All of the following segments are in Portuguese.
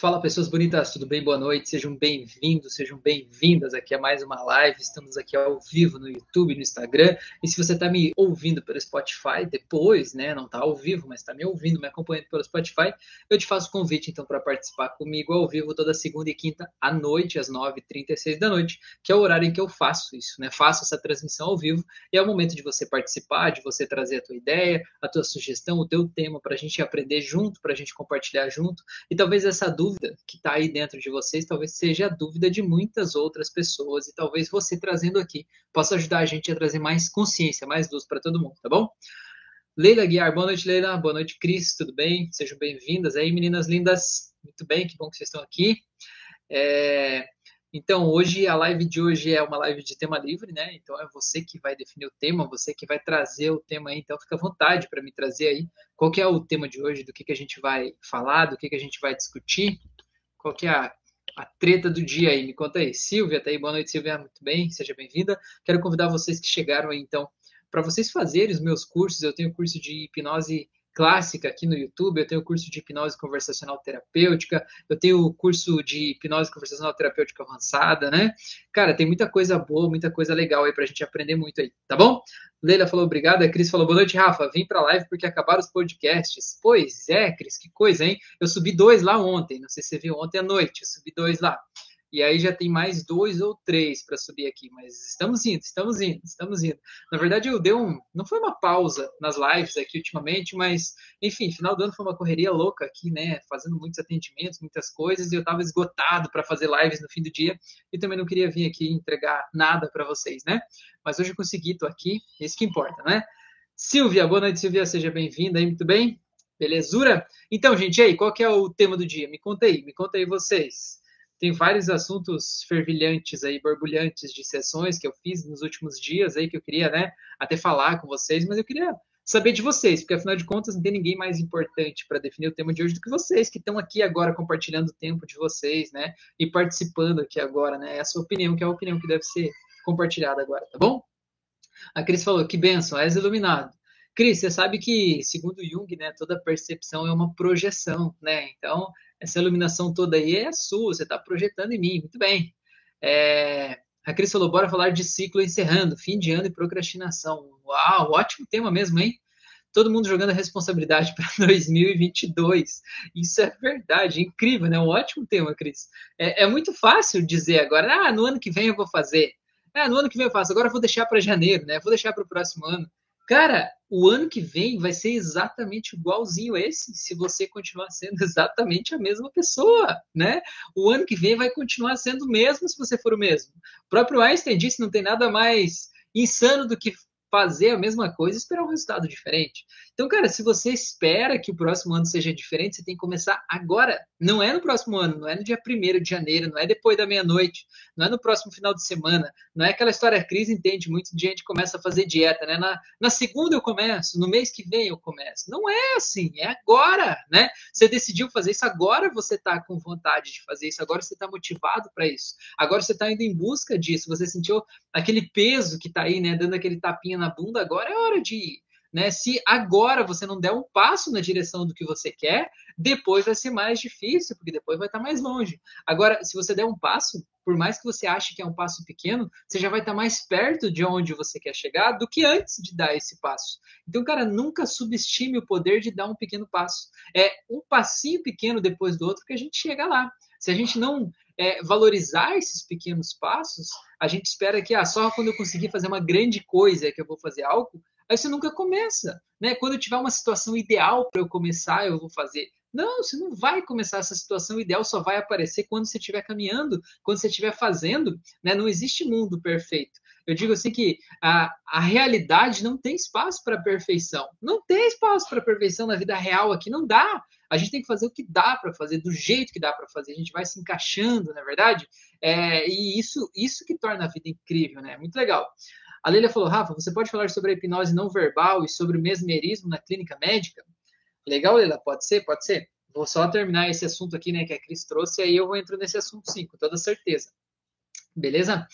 Fala pessoas bonitas, tudo bem? Boa noite, sejam bem-vindos, sejam bem-vindas aqui a mais uma live. Estamos aqui ao vivo no YouTube, no Instagram. E se você está me ouvindo pelo Spotify depois, né? Não está ao vivo, mas está me ouvindo, me acompanhando pelo Spotify, eu te faço convite então para participar comigo ao vivo toda segunda e quinta à noite, às 9h36 da noite, que é o horário em que eu faço isso, né? Faço essa transmissão ao vivo e é o momento de você participar, de você trazer a tua ideia, a tua sugestão, o teu tema para a gente aprender junto, para a gente compartilhar junto. E talvez essa dúvida dúvida que está aí dentro de vocês talvez seja a dúvida de muitas outras pessoas e talvez você trazendo aqui possa ajudar a gente a trazer mais consciência, mais luz para todo mundo, tá bom? Leila Guiar, boa noite, Leila. Boa noite, Cris, tudo bem? Sejam bem-vindas aí, meninas lindas. Muito bem, que bom que vocês estão aqui. É... Então, hoje, a live de hoje é uma live de tema livre, né? Então, é você que vai definir o tema, você que vai trazer o tema aí. Então, fica à vontade para me trazer aí qual é o tema de hoje, do que, que a gente vai falar, do que, que a gente vai discutir, qual é a, a treta do dia aí. Me conta aí. Silvia, tá aí? Boa noite, Silvia. Muito bem, seja bem-vinda. Quero convidar vocês que chegaram aí, então, para vocês fazerem os meus cursos. Eu tenho curso de hipnose clássica aqui no YouTube, eu tenho o curso de hipnose conversacional terapêutica, eu tenho o curso de hipnose conversacional terapêutica avançada, né? Cara, tem muita coisa boa, muita coisa legal aí pra gente aprender muito aí, tá bom? Leila falou obrigada, Cris falou boa noite, Rafa, vim pra live porque acabaram os podcasts. Pois é, Cris, que coisa, hein? Eu subi dois lá ontem, não sei se você viu ontem à noite, eu subi dois lá. E aí já tem mais dois ou três para subir aqui, mas estamos indo, estamos indo, estamos indo. Na verdade, eu dei um. Não foi uma pausa nas lives aqui ultimamente, mas, enfim, final do ano foi uma correria louca aqui, né? Fazendo muitos atendimentos, muitas coisas, e eu estava esgotado para fazer lives no fim do dia e também não queria vir aqui entregar nada para vocês, né? Mas hoje eu consegui, tô aqui, isso que importa, né? Silvia, boa noite, Silvia, seja bem-vinda aí, muito bem? Belezura? Então, gente, aí, qual que é o tema do dia? Me conta aí, me conta aí vocês tem vários assuntos fervilhantes aí, borbulhantes de sessões que eu fiz nos últimos dias aí que eu queria, né, até falar com vocês, mas eu queria saber de vocês, porque afinal de contas não tem ninguém mais importante para definir o tema de hoje do que vocês, que estão aqui agora compartilhando o tempo de vocês, né, e participando aqui agora, né, é a sua opinião, que é a opinião que deve ser compartilhada agora, tá bom? A Cris falou, que benção, és iluminado. Cris, você sabe que, segundo Jung, né, toda percepção é uma projeção, né? Então, essa iluminação toda aí é sua, você está projetando em mim, muito bem. É, a Cris falou, bora falar de ciclo encerrando, fim de ano e procrastinação. Uau, ótimo tema mesmo, hein? Todo mundo jogando a responsabilidade para 2022. Isso é verdade, incrível, né? Um ótimo tema, Cris. É, é, muito fácil dizer agora, ah, no ano que vem eu vou fazer. Ah, no ano que vem eu faço, agora eu vou deixar para janeiro, né? Vou deixar para o próximo ano. Cara, o ano que vem vai ser exatamente igualzinho esse, se você continuar sendo exatamente a mesma pessoa, né? O ano que vem vai continuar sendo o mesmo se você for o mesmo. O próprio Einstein disse não tem nada mais insano do que fazer a mesma coisa e esperar um resultado diferente. Então, cara, se você espera que o próximo ano seja diferente, você tem que começar agora. Não é no próximo ano, não é no dia 1 de janeiro, não é depois da meia-noite, não é no próximo final de semana, não é aquela história, a crise entende, muita gente começa a fazer dieta, né? Na, na segunda eu começo, no mês que vem eu começo. Não é assim, é agora, né? Você decidiu fazer isso, agora você está com vontade de fazer isso, agora você está motivado para isso, agora você está indo em busca disso, você sentiu aquele peso que está aí, né? Dando aquele tapinha na bunda, agora é hora de ir. Né? Se agora você não der um passo na direção do que você quer, depois vai ser mais difícil, porque depois vai estar mais longe. Agora, se você der um passo, por mais que você ache que é um passo pequeno, você já vai estar mais perto de onde você quer chegar do que antes de dar esse passo. Então, cara, nunca subestime o poder de dar um pequeno passo. É um passinho pequeno depois do outro que a gente chega lá. Se a gente não é, valorizar esses pequenos passos, a gente espera que ah, só quando eu conseguir fazer uma grande coisa é que eu vou fazer algo, aí você nunca começa. Né? Quando eu tiver uma situação ideal para eu começar, eu vou fazer. Não, você não vai começar essa situação ideal, só vai aparecer quando você estiver caminhando, quando você estiver fazendo. Né? Não existe mundo perfeito. Eu digo assim que a, a realidade não tem espaço para perfeição. Não tem espaço para perfeição na vida real aqui, não dá. A gente tem que fazer o que dá para fazer, do jeito que dá para fazer. A gente vai se encaixando, na é verdade. É, e isso, isso que torna a vida incrível, né? Muito legal. A Leila falou, Rafa, você pode falar sobre a hipnose não verbal e sobre o mesmerismo na clínica médica? Legal, Leila? Pode ser? Pode ser? Vou só terminar esse assunto aqui, né, que a Cris trouxe, e aí eu vou entrar nesse assunto sim, com toda certeza. Beleza?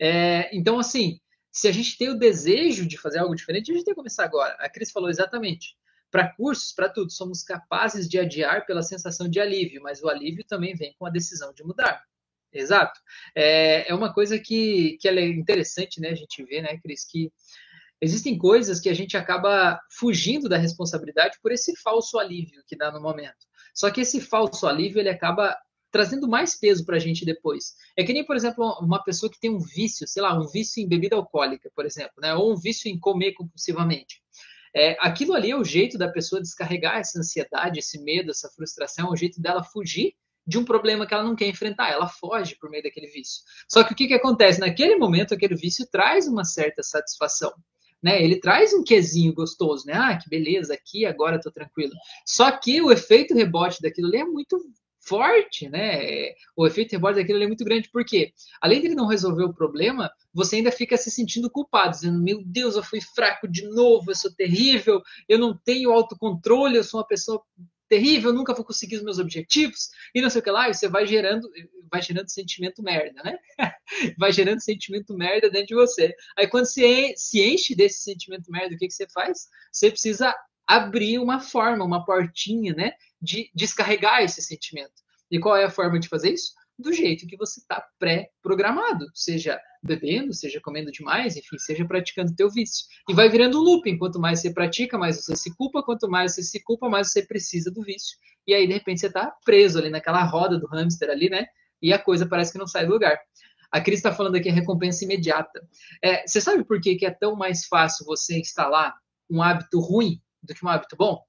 É, então, assim, se a gente tem o desejo de fazer algo diferente, a gente tem que começar agora. A Cris falou exatamente. para cursos, para tudo. Somos capazes de adiar pela sensação de alívio, mas o alívio também vem com a decisão de mudar. Exato. É, é uma coisa que, que é interessante, né? A gente vê, né, Cris, que existem coisas que a gente acaba fugindo da responsabilidade por esse falso alívio que dá no momento. Só que esse falso alívio ele acaba trazendo mais peso para a gente depois. É que nem, por exemplo, uma pessoa que tem um vício, sei lá, um vício em bebida alcoólica, por exemplo, né? ou um vício em comer compulsivamente. É, aquilo ali é o jeito da pessoa descarregar essa ansiedade, esse medo, essa frustração, é o jeito dela fugir de um problema que ela não quer enfrentar, ela foge por meio daquele vício. Só que o que, que acontece? Naquele momento, aquele vício traz uma certa satisfação. Né? Ele traz um quesinho gostoso, né? Ah, que beleza, aqui agora estou tranquilo. Só que o efeito rebote daquilo ali é muito forte, né? O efeito rebote daquilo é muito grande, porque além de ele não resolver o problema, você ainda fica se sentindo culpado, dizendo: Meu Deus, eu fui fraco de novo, eu sou terrível, eu não tenho autocontrole, eu sou uma pessoa terrível, nunca vou conseguir os meus objetivos, e não sei o que lá, e você vai gerando, vai gerando sentimento merda, né? vai gerando sentimento merda dentro de você. Aí quando você se enche desse sentimento merda, o que, que você faz? Você precisa abrir uma forma, uma portinha, né? De descarregar esse sentimento. E qual é a forma de fazer isso? Do jeito que você está pré-programado, seja bebendo, seja comendo demais, enfim, seja praticando teu vício. E vai virando um looping. Quanto mais você pratica, mais você se culpa. Quanto mais você se culpa, mais você precisa do vício. E aí, de repente, você está preso ali naquela roda do hamster ali, né? E a coisa parece que não sai do lugar. A Cris está falando aqui a recompensa imediata. É, você sabe por que, que é tão mais fácil você instalar um hábito ruim do que um hábito bom?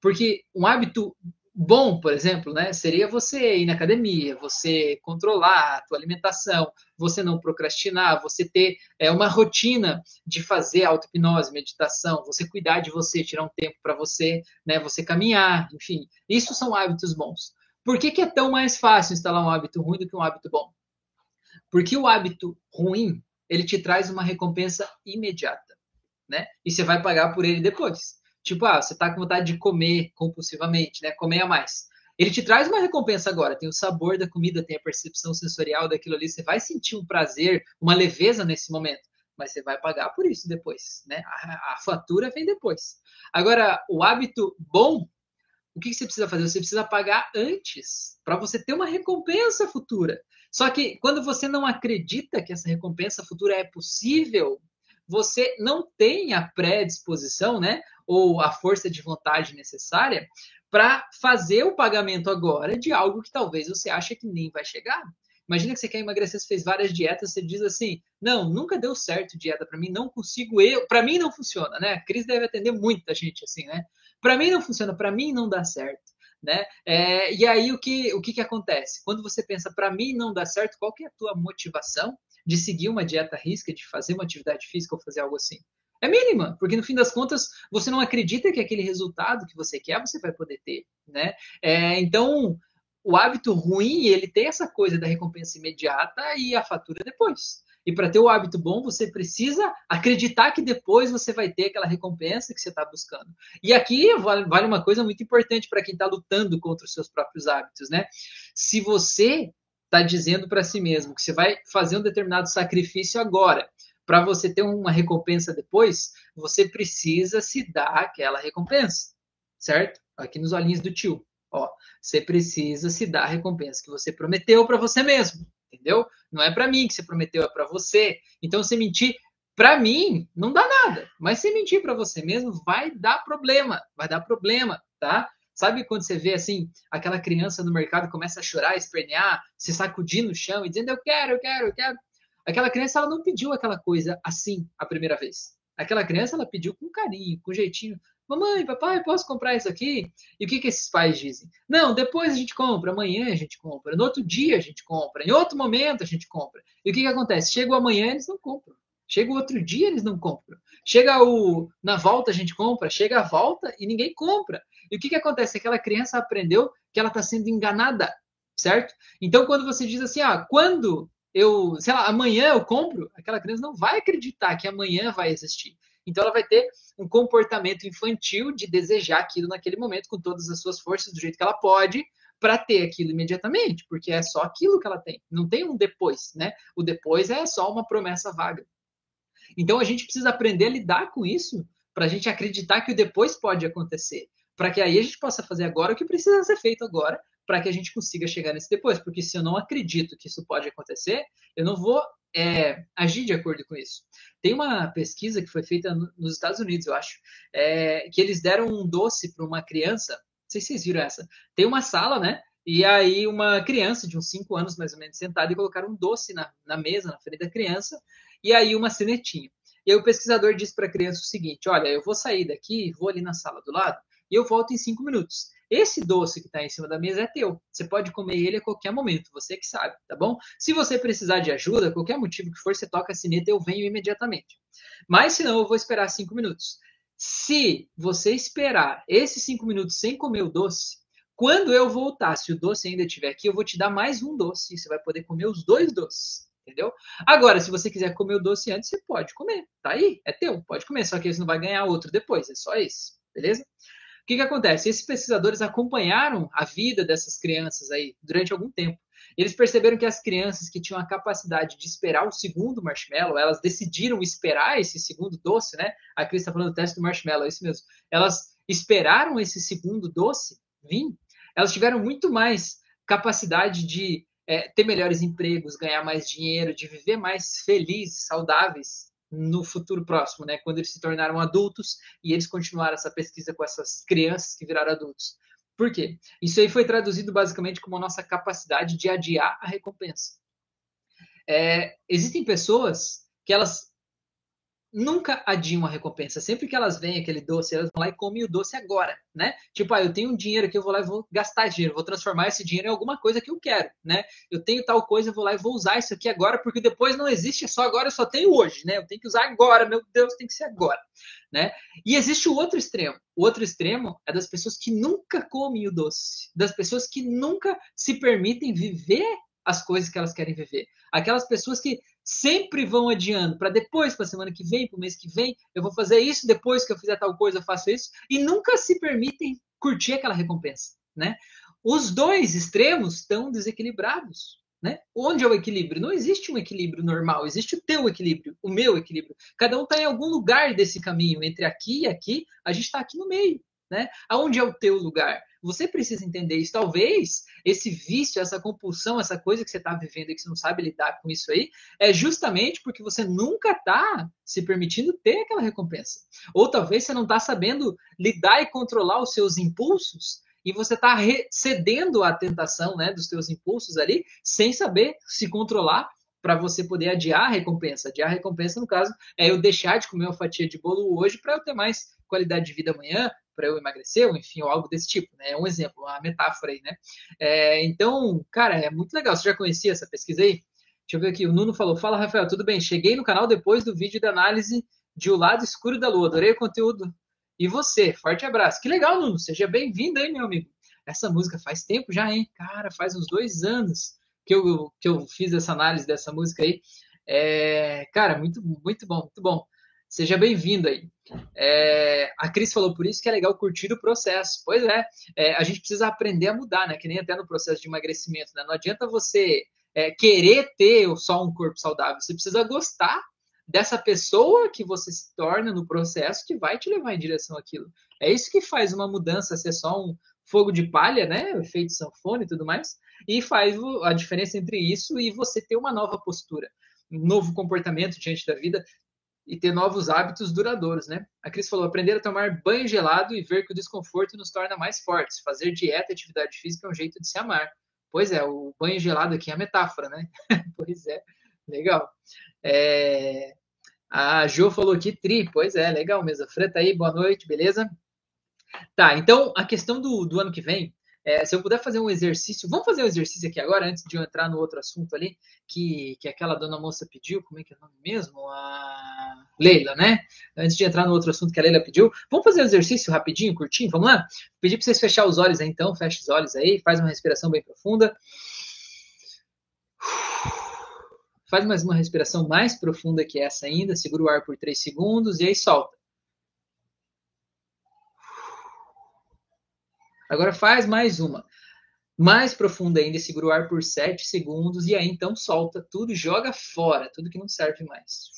Porque um hábito bom, por exemplo, né, seria você ir na academia, você controlar a tua alimentação, você não procrastinar, você ter é, uma rotina de fazer auto-hipnose, meditação, você cuidar de você, tirar um tempo para você, né, você caminhar, enfim. Isso são hábitos bons. Por que, que é tão mais fácil instalar um hábito ruim do que um hábito bom? Porque o hábito ruim, ele te traz uma recompensa imediata, né? E você vai pagar por ele depois. Tipo, ah, você tá com vontade de comer compulsivamente, né? Comer a mais. Ele te traz uma recompensa agora. Tem o sabor da comida, tem a percepção sensorial daquilo ali. Você vai sentir um prazer, uma leveza nesse momento. Mas você vai pagar por isso depois, né? A, a fatura vem depois. Agora, o hábito bom, o que você precisa fazer? Você precisa pagar antes, para você ter uma recompensa futura. Só que quando você não acredita que essa recompensa futura é possível, você não tem a predisposição, né? Ou a força de vontade necessária para fazer o pagamento agora de algo que talvez você ache que nem vai chegar. Imagina que você quer emagrecer, você fez várias dietas, você diz assim: "Não, nunca deu certo dieta para mim, não consigo eu, para mim não funciona", né? A Cris deve atender muita gente assim, né? Para mim não funciona, para mim não dá certo, né? É, e aí o que o que, que acontece? Quando você pensa para mim não dá certo, qual que é a tua motivação de seguir uma dieta risca, de fazer uma atividade física ou fazer algo assim? É mínima, porque no fim das contas você não acredita que aquele resultado que você quer você vai poder ter, né? É, então o hábito ruim ele tem essa coisa da recompensa imediata e a fatura depois. E para ter o hábito bom, você precisa acreditar que depois você vai ter aquela recompensa que você está buscando. E aqui vale uma coisa muito importante para quem está lutando contra os seus próprios hábitos, né? Se você está dizendo para si mesmo que você vai fazer um determinado sacrifício agora, para você ter uma recompensa depois, você precisa se dar aquela recompensa, certo? Aqui nos olhinhos do tio, ó, você precisa se dar a recompensa que você prometeu para você mesmo, entendeu? Não é para mim que você prometeu, é para você. Então, se mentir para mim, não dá nada, mas se mentir para você mesmo, vai dar problema, vai dar problema, tá? Sabe quando você vê assim, aquela criança no mercado começa a chorar, espernear, se sacudir no chão e dizendo eu quero, eu quero, eu quero. Aquela criança ela não pediu aquela coisa assim a primeira vez. Aquela criança ela pediu com carinho, com jeitinho. Mamãe, papai, posso comprar isso aqui? E o que, que esses pais dizem? Não, depois a gente compra, amanhã a gente compra, no outro dia a gente compra, em outro momento a gente compra. E o que, que acontece? Chega o amanhã, eles não compram. Chega o outro dia, eles não compram. Chega o na volta a gente compra, chega a volta e ninguém compra. E o que, que acontece? Aquela criança aprendeu que ela está sendo enganada, certo? Então, quando você diz assim, ah, quando eu, sei lá, amanhã eu compro, aquela criança não vai acreditar que amanhã vai existir. Então ela vai ter um comportamento infantil de desejar aquilo naquele momento com todas as suas forças, do jeito que ela pode, para ter aquilo imediatamente, porque é só aquilo que ela tem. Não tem um depois, né? O depois é só uma promessa vaga. Então a gente precisa aprender a lidar com isso para a gente acreditar que o depois pode acontecer, para que aí a gente possa fazer agora o que precisa ser feito agora, para que a gente consiga chegar nesse depois. Porque se eu não acredito que isso pode acontecer, eu não vou é, agir de acordo com isso. Tem uma pesquisa que foi feita nos Estados Unidos, eu acho, é, que eles deram um doce para uma criança. Não sei se vocês viram essa. Tem uma sala, né? E aí uma criança de uns 5 anos, mais ou menos, sentada e colocaram um doce na, na mesa, na frente da criança, e aí uma cenetinha. E aí o pesquisador disse para a criança o seguinte: olha, eu vou sair daqui, vou ali na sala do lado, e eu volto em cinco minutos. Esse doce que está em cima da mesa é teu. Você pode comer ele a qualquer momento, você que sabe, tá bom? Se você precisar de ajuda, qualquer motivo que for, você toca a sineta, eu venho imediatamente. Mas se não, eu vou esperar cinco minutos. Se você esperar esses cinco minutos sem comer o doce, quando eu voltar, se o doce ainda estiver aqui, eu vou te dar mais um doce. E você vai poder comer os dois doces. Entendeu? Agora, se você quiser comer o doce antes, você pode comer. Tá aí, é teu, pode comer. Só que você não vai ganhar outro depois, é só esse. Beleza? O que, que acontece? Esses pesquisadores acompanharam a vida dessas crianças aí durante algum tempo. Eles perceberam que as crianças que tinham a capacidade de esperar o segundo marshmallow, elas decidiram esperar esse segundo doce, né? A Cris está falando do teste do marshmallow, é isso mesmo. Elas esperaram esse segundo doce vir, elas tiveram muito mais capacidade de é, ter melhores empregos, ganhar mais dinheiro, de viver mais felizes, saudáveis no futuro próximo, né? Quando eles se tornaram adultos e eles continuaram essa pesquisa com essas crianças que viraram adultos. Por quê? Isso aí foi traduzido basicamente como a nossa capacidade de adiar a recompensa. É, existem pessoas que elas nunca adiam a recompensa. Sempre que elas veem aquele doce, elas vão lá e comem o doce agora, né? Tipo, ah, eu tenho um dinheiro aqui, eu vou lá e vou gastar dinheiro, vou transformar esse dinheiro em alguma coisa que eu quero, né? Eu tenho tal coisa, eu vou lá e vou usar isso aqui agora, porque depois não existe, é só agora, eu só tenho hoje, né? Eu tenho que usar agora, meu Deus, tem que ser agora, né? E existe o outro extremo. O outro extremo é das pessoas que nunca comem o doce, das pessoas que nunca se permitem viver as coisas que elas querem viver. Aquelas pessoas que sempre vão adiando para depois, para a semana que vem, para o mês que vem, eu vou fazer isso, depois que eu fizer tal coisa, eu faço isso, e nunca se permitem curtir aquela recompensa, né? Os dois extremos estão desequilibrados, né? Onde é o equilíbrio? Não existe um equilíbrio normal, existe o teu equilíbrio, o meu equilíbrio. Cada um está em algum lugar desse caminho, entre aqui e aqui, a gente está aqui no meio, né? Aonde é o teu lugar? Você precisa entender isso. Talvez esse vício, essa compulsão, essa coisa que você está vivendo e que você não sabe lidar com isso aí, é justamente porque você nunca está se permitindo ter aquela recompensa. Ou talvez você não está sabendo lidar e controlar os seus impulsos e você está cedendo à tentação né, dos seus impulsos ali, sem saber se controlar para você poder adiar a recompensa. Adiar a recompensa, no caso, é eu deixar de comer uma fatia de bolo hoje para eu ter mais qualidade de vida amanhã, para eu emagrecer, ou enfim, ou algo desse tipo, né? É um exemplo, uma metáfora aí, né? É, então, cara, é muito legal. Você já conhecia essa pesquisa aí? Deixa eu ver aqui. O Nuno falou: Fala, Rafael, tudo bem? Cheguei no canal depois do vídeo da análise de O Lado Escuro da Lua. Adorei o conteúdo. E você? Forte abraço. Que legal, Nuno. Seja bem-vindo aí, meu amigo. Essa música faz tempo já, hein? Cara, faz uns dois anos que eu, que eu fiz essa análise dessa música aí. É, cara, muito, muito bom, muito bom. Seja bem-vindo aí. É, a Cris falou por isso que é legal curtir o processo. Pois é, é, a gente precisa aprender a mudar, né? Que nem até no processo de emagrecimento, né? Não adianta você é, querer ter só um corpo saudável. Você precisa gostar dessa pessoa que você se torna no processo que vai te levar em direção àquilo. É isso que faz uma mudança ser só um fogo de palha, né? O efeito sanfona e tudo mais. E faz a diferença entre isso e você ter uma nova postura um novo comportamento diante da vida e ter novos hábitos duradouros, né? A Cris falou: aprender a tomar banho gelado e ver que o desconforto nos torna mais fortes. Fazer dieta e atividade física é um jeito de se amar. Pois é, o banho gelado aqui é a metáfora, né? pois é, legal. É... A Jo falou aqui, tri, pois é, legal mesmo. Freta aí, boa noite, beleza? Tá, então a questão do, do ano que vem é, se eu puder fazer um exercício, vamos fazer um exercício aqui agora, antes de eu entrar no outro assunto ali, que, que aquela dona moça pediu, como é que é o nome mesmo? A Leila, né? Antes de entrar no outro assunto que a Leila pediu, vamos fazer um exercício rapidinho, curtinho, vamos lá? Pedir para vocês fechar os olhos aí, então, fecha os olhos aí, faz uma respiração bem profunda. Faz mais uma respiração mais profunda que essa ainda, segura o ar por 3 segundos e aí solta. Agora faz mais uma. Mais profunda ainda, segura o ar por 7 segundos e aí então solta tudo joga fora, tudo que não serve mais.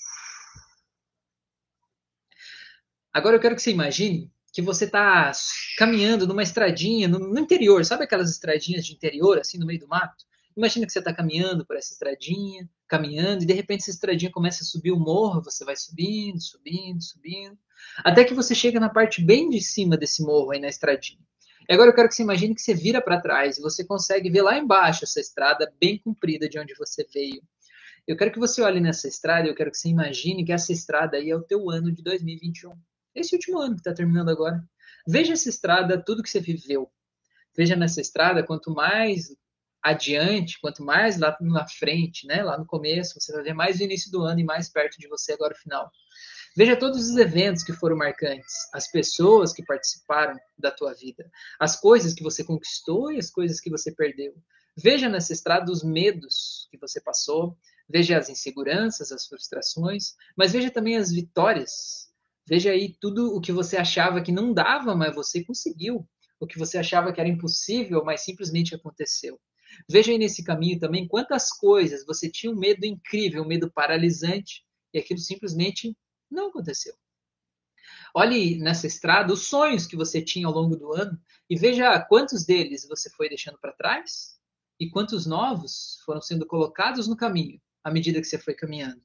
Agora eu quero que você imagine que você está caminhando numa estradinha no, no, interior, sabe aquelas estradinhas de interior, assim, no meio do mato? Imagina que você está caminhando por essa estradinha, caminhando, e de repente essa estradinha começa a subir o morro, você vai subindo, subindo, subindo, até que você chega na parte bem de cima desse morro aí na estradinha. E agora eu quero que você imagine que você vira para trás e você consegue ver lá embaixo essa estrada bem comprida de onde você veio. Eu quero que você olhe nessa estrada e eu quero que você imagine que essa estrada aí é o teu ano de 2021. Esse último ano que está terminando agora. Veja essa estrada, tudo que você viveu. Veja nessa estrada, quanto mais adiante, quanto mais lá na frente, né, lá no começo, você vai ver mais o início do ano e mais perto de você agora o final. Veja todos os eventos que foram marcantes, as pessoas que participaram da tua vida, as coisas que você conquistou e as coisas que você perdeu. Veja nessa estrada os medos que você passou, veja as inseguranças, as frustrações, mas veja também as vitórias. Veja aí tudo o que você achava que não dava, mas você conseguiu. O que você achava que era impossível, mas simplesmente aconteceu. Veja aí nesse caminho também quantas coisas você tinha um medo incrível, um medo paralisante, e aquilo simplesmente não aconteceu. Olhe nessa estrada os sonhos que você tinha ao longo do ano e veja quantos deles você foi deixando para trás e quantos novos foram sendo colocados no caminho à medida que você foi caminhando.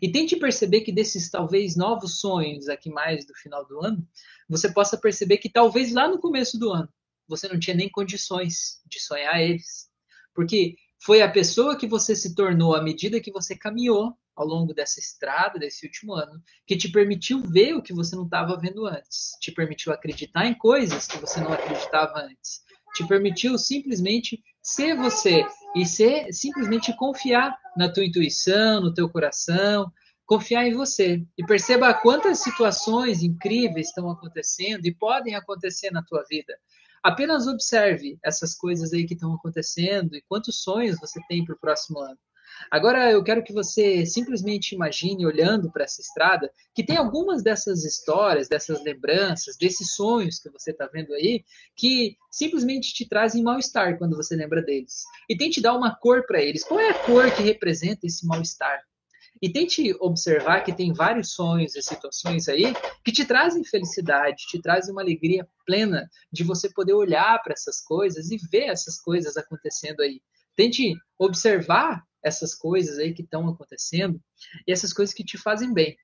E tente perceber que desses talvez novos sonhos aqui mais do final do ano, você possa perceber que talvez lá no começo do ano você não tinha nem condições de sonhar eles. Porque foi a pessoa que você se tornou à medida que você caminhou ao longo dessa estrada, desse último ano, que te permitiu ver o que você não estava vendo antes, te permitiu acreditar em coisas que você não acreditava antes, te permitiu simplesmente ser você e ser simplesmente confiar na tua intuição, no teu coração, confiar em você e perceba quantas situações incríveis estão acontecendo e podem acontecer na tua vida. Apenas observe essas coisas aí que estão acontecendo e quantos sonhos você tem para o próximo ano. Agora eu quero que você simplesmente imagine, olhando para essa estrada, que tem algumas dessas histórias, dessas lembranças, desses sonhos que você está vendo aí, que simplesmente te trazem mal-estar quando você lembra deles. E tente dar uma cor para eles. Qual é a cor que representa esse mal-estar? E tente observar que tem vários sonhos e situações aí que te trazem felicidade, te trazem uma alegria plena de você poder olhar para essas coisas e ver essas coisas acontecendo aí. Tente observar essas coisas aí que estão acontecendo e essas coisas que te fazem bem.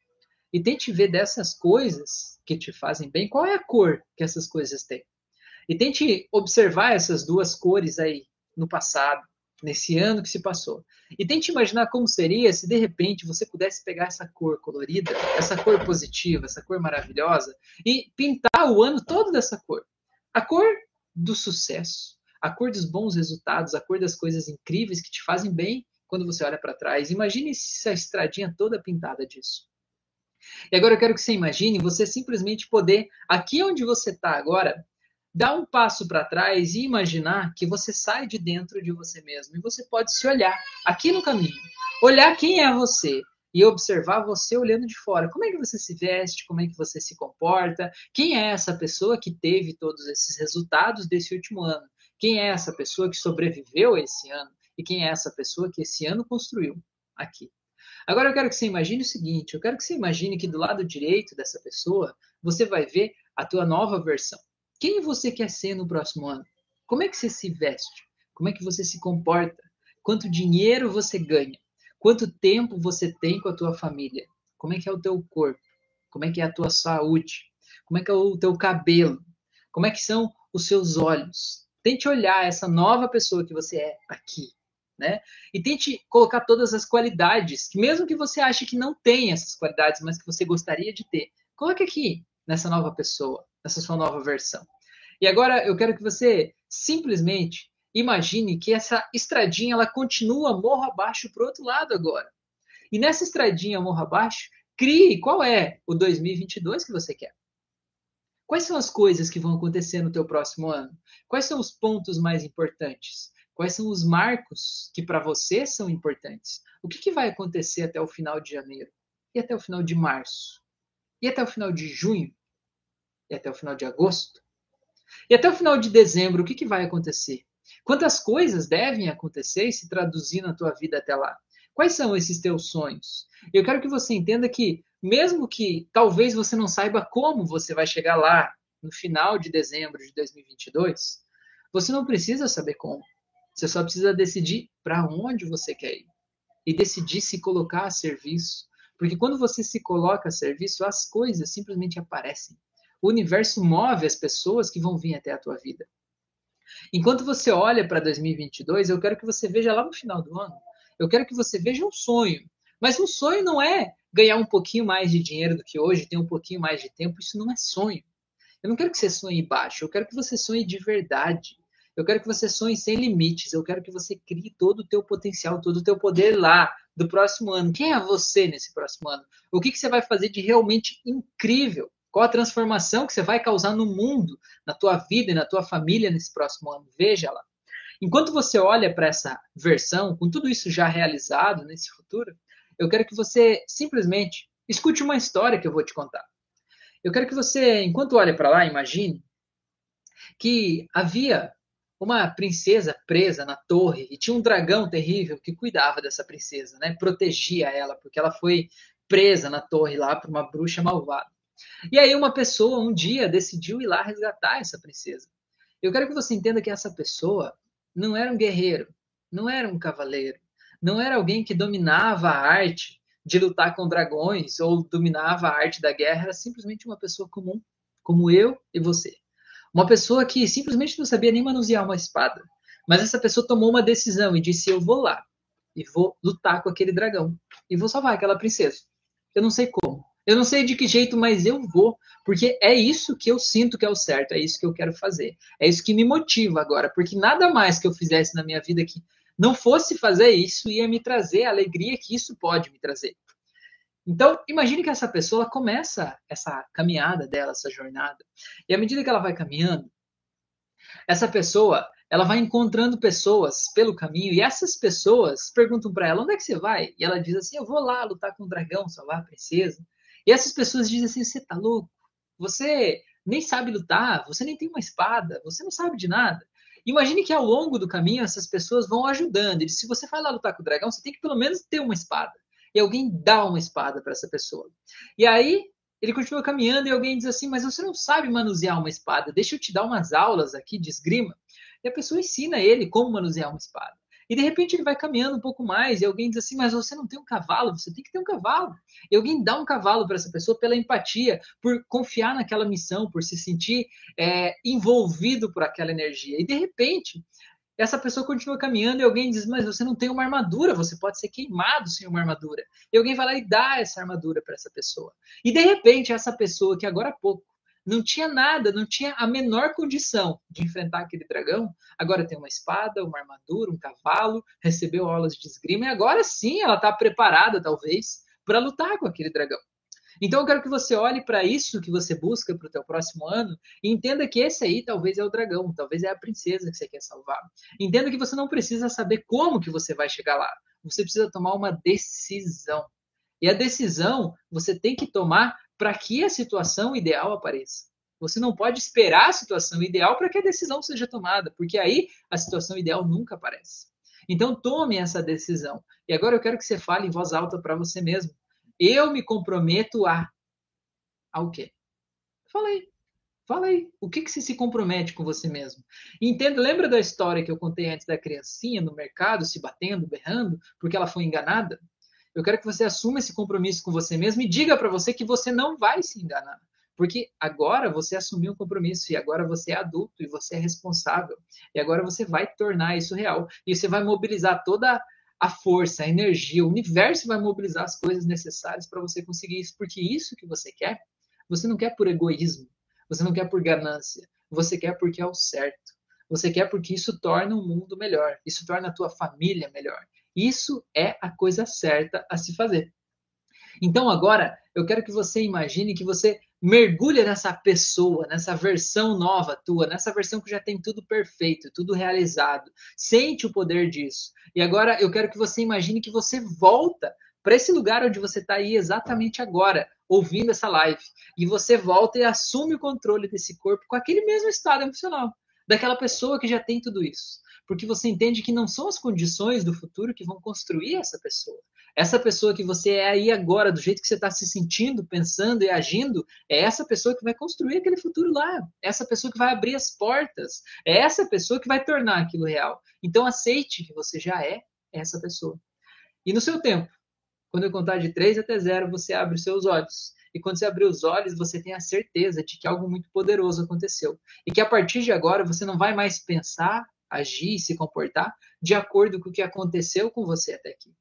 E tente ver dessas coisas que te fazem bem, qual é a cor que essas coisas têm. E tente observar essas duas cores aí no passado, nesse ano que se passou. E tente imaginar como seria se de repente você pudesse pegar essa cor colorida, essa cor positiva, essa cor maravilhosa e pintar o ano todo dessa cor. A cor do sucesso, a cor dos bons resultados, a cor das coisas incríveis que te fazem bem quando você olha para trás. Imagine essa estradinha toda pintada disso. E agora eu quero que você imagine você simplesmente poder, aqui onde você está agora, dar um passo para trás e imaginar que você sai de dentro de você mesmo e você pode se olhar aqui no caminho, olhar quem é você e observar você olhando de fora. Como é que você se veste? Como é que você se comporta? Quem é essa pessoa que teve todos esses resultados desse último ano? Quem é essa pessoa que sobreviveu esse ano? E quem é essa pessoa que esse ano construiu aqui. Agora eu quero que você imagine o seguinte, eu quero que você imagine que do lado direito dessa pessoa, você vai ver a tua nova versão. Quem você quer ser no próximo ano? Como é que você se veste? Como é que você se comporta? Quanto dinheiro você ganha? Quanto tempo você tem com a tua família? Como é que é o teu corpo? Como é que é a tua saúde? Como é que é o teu cabelo? Como é que são os seus olhos? Tente olhar essa nova pessoa que você é aqui né? E tente colocar todas as qualidades, mesmo que você ache que não tem essas qualidades, mas que você gostaria de ter. Coloque aqui nessa nova pessoa, nessa sua nova versão. E agora eu quero que você simplesmente imagine que essa estradinha ela continua morro abaixo para o outro lado agora. E nessa estradinha morro abaixo, crie qual é o 2022 que você quer. Quais são as coisas que vão acontecer no teu próximo ano? Quais são os pontos mais importantes? Quais são os marcos que para você são importantes? O que, que vai acontecer até o final de janeiro? E até o final de março? E até o final de junho? E até o final de agosto? E até o final de dezembro, o que, que vai acontecer? Quantas coisas devem acontecer e se traduzir na tua vida até lá? Quais são esses teus sonhos? Eu quero que você entenda que mesmo que talvez você não saiba como você vai chegar lá no final de dezembro de 2022, você não precisa saber como. Você só precisa decidir para onde você quer ir e decidir se colocar a serviço. Porque quando você se coloca a serviço, as coisas simplesmente aparecem. O universo move as pessoas que vão vir até a tua vida. Enquanto você olha para 2022, eu quero que você veja lá no final do ano, eu quero que você veja um sonho. Mas um sonho não é ganhar um pouquinho mais de dinheiro do que hoje, ter um pouquinho mais de tempo, isso não é sonho. Eu não quero que você sonhe baixo, eu quero que você sonhe de verdade. Eu quero que você sonhe sem limites. Eu quero que você crie todo o teu potencial, todo o teu poder lá do próximo ano. Quem é você nesse próximo ano? O que, que você vai fazer de realmente incrível? Qual a transformação que você vai causar no mundo, na tua vida e na tua família nesse próximo ano? Veja lá. Enquanto você olha para essa versão, com tudo isso já realizado nesse futuro, eu quero que você simplesmente escute uma história que eu vou te contar. Eu quero que você, enquanto olha para lá, imagine que havia uma princesa presa na torre e tinha um dragão terrível que cuidava dessa princesa, né? Protegia ela porque ela foi presa na torre lá por uma bruxa malvada. E aí uma pessoa um dia decidiu ir lá resgatar essa princesa. Eu quero que você entenda que essa pessoa não era um guerreiro, não era um cavaleiro, não era alguém que dominava a arte de lutar com dragões ou dominava a arte da guerra, era simplesmente uma pessoa comum, como eu e você. Uma pessoa que simplesmente não sabia nem manusear uma espada. Mas essa pessoa tomou uma decisão e disse: Eu vou lá e vou lutar com aquele dragão e vou salvar aquela princesa. Eu não sei como, eu não sei de que jeito, mas eu vou, porque é isso que eu sinto que é o certo, é isso que eu quero fazer, é isso que me motiva agora, porque nada mais que eu fizesse na minha vida que não fosse fazer isso ia me trazer a alegria que isso pode me trazer. Então, imagine que essa pessoa começa essa caminhada dela, essa jornada. E à medida que ela vai caminhando, essa pessoa, ela vai encontrando pessoas pelo caminho e essas pessoas perguntam para ela: "Onde é que você vai?" E ela diz assim: "Eu vou lá lutar com o dragão, salvar a princesa". E essas pessoas dizem assim: "Você tá louco? Você nem sabe lutar, você nem tem uma espada, você não sabe de nada". Imagine que ao longo do caminho essas pessoas vão ajudando. E se você vai lá lutar com o dragão, você tem que pelo menos ter uma espada e alguém dá uma espada para essa pessoa. E aí ele continua caminhando e alguém diz assim: Mas você não sabe manusear uma espada, deixa eu te dar umas aulas aqui de esgrima. E a pessoa ensina ele como manusear uma espada. E de repente ele vai caminhando um pouco mais e alguém diz assim: Mas você não tem um cavalo, você tem que ter um cavalo. E alguém dá um cavalo para essa pessoa pela empatia, por confiar naquela missão, por se sentir é, envolvido por aquela energia. E de repente essa pessoa continua caminhando e alguém diz: Mas você não tem uma armadura, você pode ser queimado sem uma armadura. E alguém vai lá e dá essa armadura para essa pessoa. E de repente, essa pessoa que agora há pouco não tinha nada, não tinha a menor condição de enfrentar aquele dragão, agora tem uma espada, uma armadura, um cavalo, recebeu aulas de esgrima e agora sim ela está preparada, talvez, para lutar com aquele dragão. Então eu quero que você olhe para isso que você busca para o teu próximo ano e entenda que esse aí talvez é o dragão, talvez é a princesa que você quer salvar. Entenda que você não precisa saber como que você vai chegar lá. Você precisa tomar uma decisão. E a decisão você tem que tomar para que a situação ideal apareça. Você não pode esperar a situação ideal para que a decisão seja tomada, porque aí a situação ideal nunca aparece. Então tome essa decisão. E agora eu quero que você fale em voz alta para você mesmo. Eu me comprometo a. Ao quê? Falei. Falei. O que, que você se compromete com você mesmo? Entenda, lembra da história que eu contei antes da criancinha no mercado, se batendo, berrando, porque ela foi enganada? Eu quero que você assuma esse compromisso com você mesmo e diga para você que você não vai se enganar. Porque agora você assumiu um compromisso e agora você é adulto e você é responsável. E agora você vai tornar isso real. E você vai mobilizar toda a força, a energia, o universo vai mobilizar as coisas necessárias para você conseguir isso, porque isso que você quer, você não quer por egoísmo, você não quer por ganância, você quer porque é o certo. Você quer porque isso torna o mundo melhor, isso torna a tua família melhor. Isso é a coisa certa a se fazer. Então agora eu quero que você imagine que você mergulha nessa pessoa, nessa versão nova tua, nessa versão que já tem tudo perfeito, tudo realizado. Sente o poder disso. E agora eu quero que você imagine que você volta para esse lugar onde você está aí exatamente agora, ouvindo essa live. E você volta e assume o controle desse corpo com aquele mesmo estado emocional, daquela pessoa que já tem tudo isso. Porque você entende que não são as condições do futuro que vão construir essa pessoa. Essa pessoa que você é aí agora, do jeito que você está se sentindo, pensando e agindo, é essa pessoa que vai construir aquele futuro lá. É essa pessoa que vai abrir as portas. É essa pessoa que vai tornar aquilo real. Então aceite que você já é essa pessoa. E no seu tempo, quando eu contar de 3 até 0, você abre os seus olhos. E quando você abrir os olhos, você tem a certeza de que algo muito poderoso aconteceu. E que a partir de agora você não vai mais pensar, agir e se comportar de acordo com o que aconteceu com você até aqui.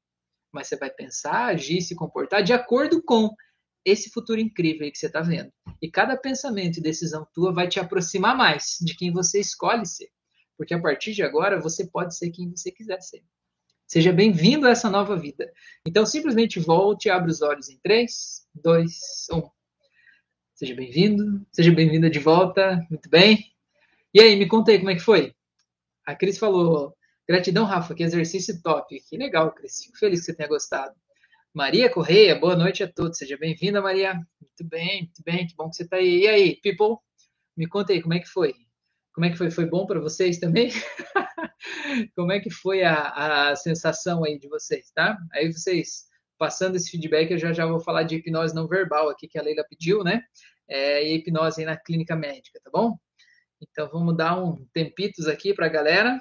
Mas você vai pensar, agir e se comportar de acordo com esse futuro incrível que você está vendo. E cada pensamento e decisão tua vai te aproximar mais de quem você escolhe ser. Porque a partir de agora você pode ser quem você quiser ser. Seja bem-vindo a essa nova vida. Então, simplesmente volte e abra os olhos em 3, 2, 1. Seja bem-vindo, seja bem-vinda de volta. Muito bem. E aí, me conta aí como é que foi? A Cris falou: gratidão, Rafa, que exercício top. Que legal, Cris. Fico feliz que você tenha gostado. Maria Correia, boa noite a todos. Seja bem-vinda, Maria. Muito bem, muito bem. Que bom que você está aí. E aí, people? Me conta aí como é que foi. Como é que foi? Foi bom para vocês também? Como é que foi a, a sensação aí de vocês, tá? Aí vocês, passando esse feedback, eu já já vou falar de hipnose não verbal aqui, que a Leila pediu, né? É, e hipnose aí na clínica médica, tá bom? Então vamos dar um tempitos aqui para a galera,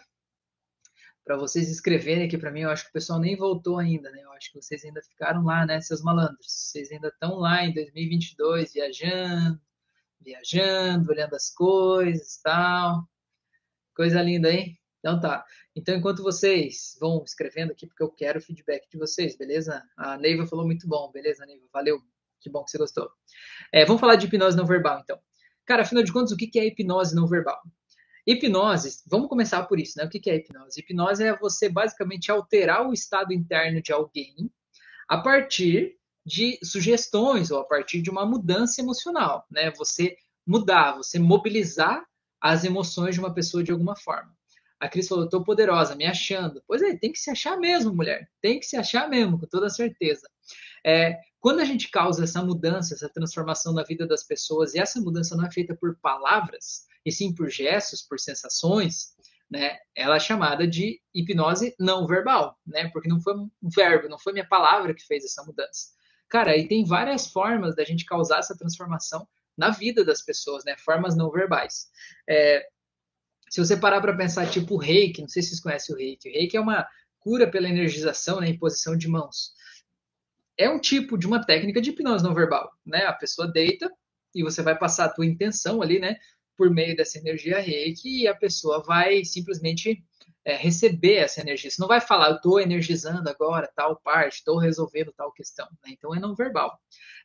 para vocês escreverem aqui para mim. Eu acho que o pessoal nem voltou ainda, né? Eu acho que vocês ainda ficaram lá, né, seus malandros? Vocês ainda estão lá em 2022 viajando, viajando, olhando as coisas, tal. Coisa linda, hein? Então tá. Então, enquanto vocês vão escrevendo aqui, porque eu quero o feedback de vocês, beleza? A Neiva falou muito bom, beleza, Neiva? Valeu. Que bom que você gostou. É, vamos falar de hipnose não verbal, então. Cara, afinal de contas, o que é hipnose não verbal? Hipnose, vamos começar por isso, né? O que é hipnose? Hipnose é você basicamente alterar o estado interno de alguém a partir de sugestões ou a partir de uma mudança emocional, né? Você mudar, você mobilizar as emoções de uma pessoa de alguma forma. A Cris falou, tô poderosa, me achando. Pois é, tem que se achar mesmo, mulher. Tem que se achar mesmo, com toda certeza. É, quando a gente causa essa mudança, essa transformação na vida das pessoas, e essa mudança não é feita por palavras, e sim por gestos, por sensações, né? Ela é chamada de hipnose não verbal, né? Porque não foi um verbo, não foi minha palavra que fez essa mudança. Cara, aí tem várias formas da gente causar essa transformação na vida das pessoas, né? Formas não verbais. É, se você parar para pensar, tipo o reiki, não sei se vocês conhecem o reiki, o reiki é uma cura pela energização, né, imposição de mãos. É um tipo de uma técnica de hipnose não verbal, né? A pessoa deita e você vai passar a tua intenção ali, né, por meio dessa energia reiki e a pessoa vai simplesmente é, receber essa energia. Você não vai falar, eu estou energizando agora tal parte, estou resolvendo tal questão. Né? Então é não verbal.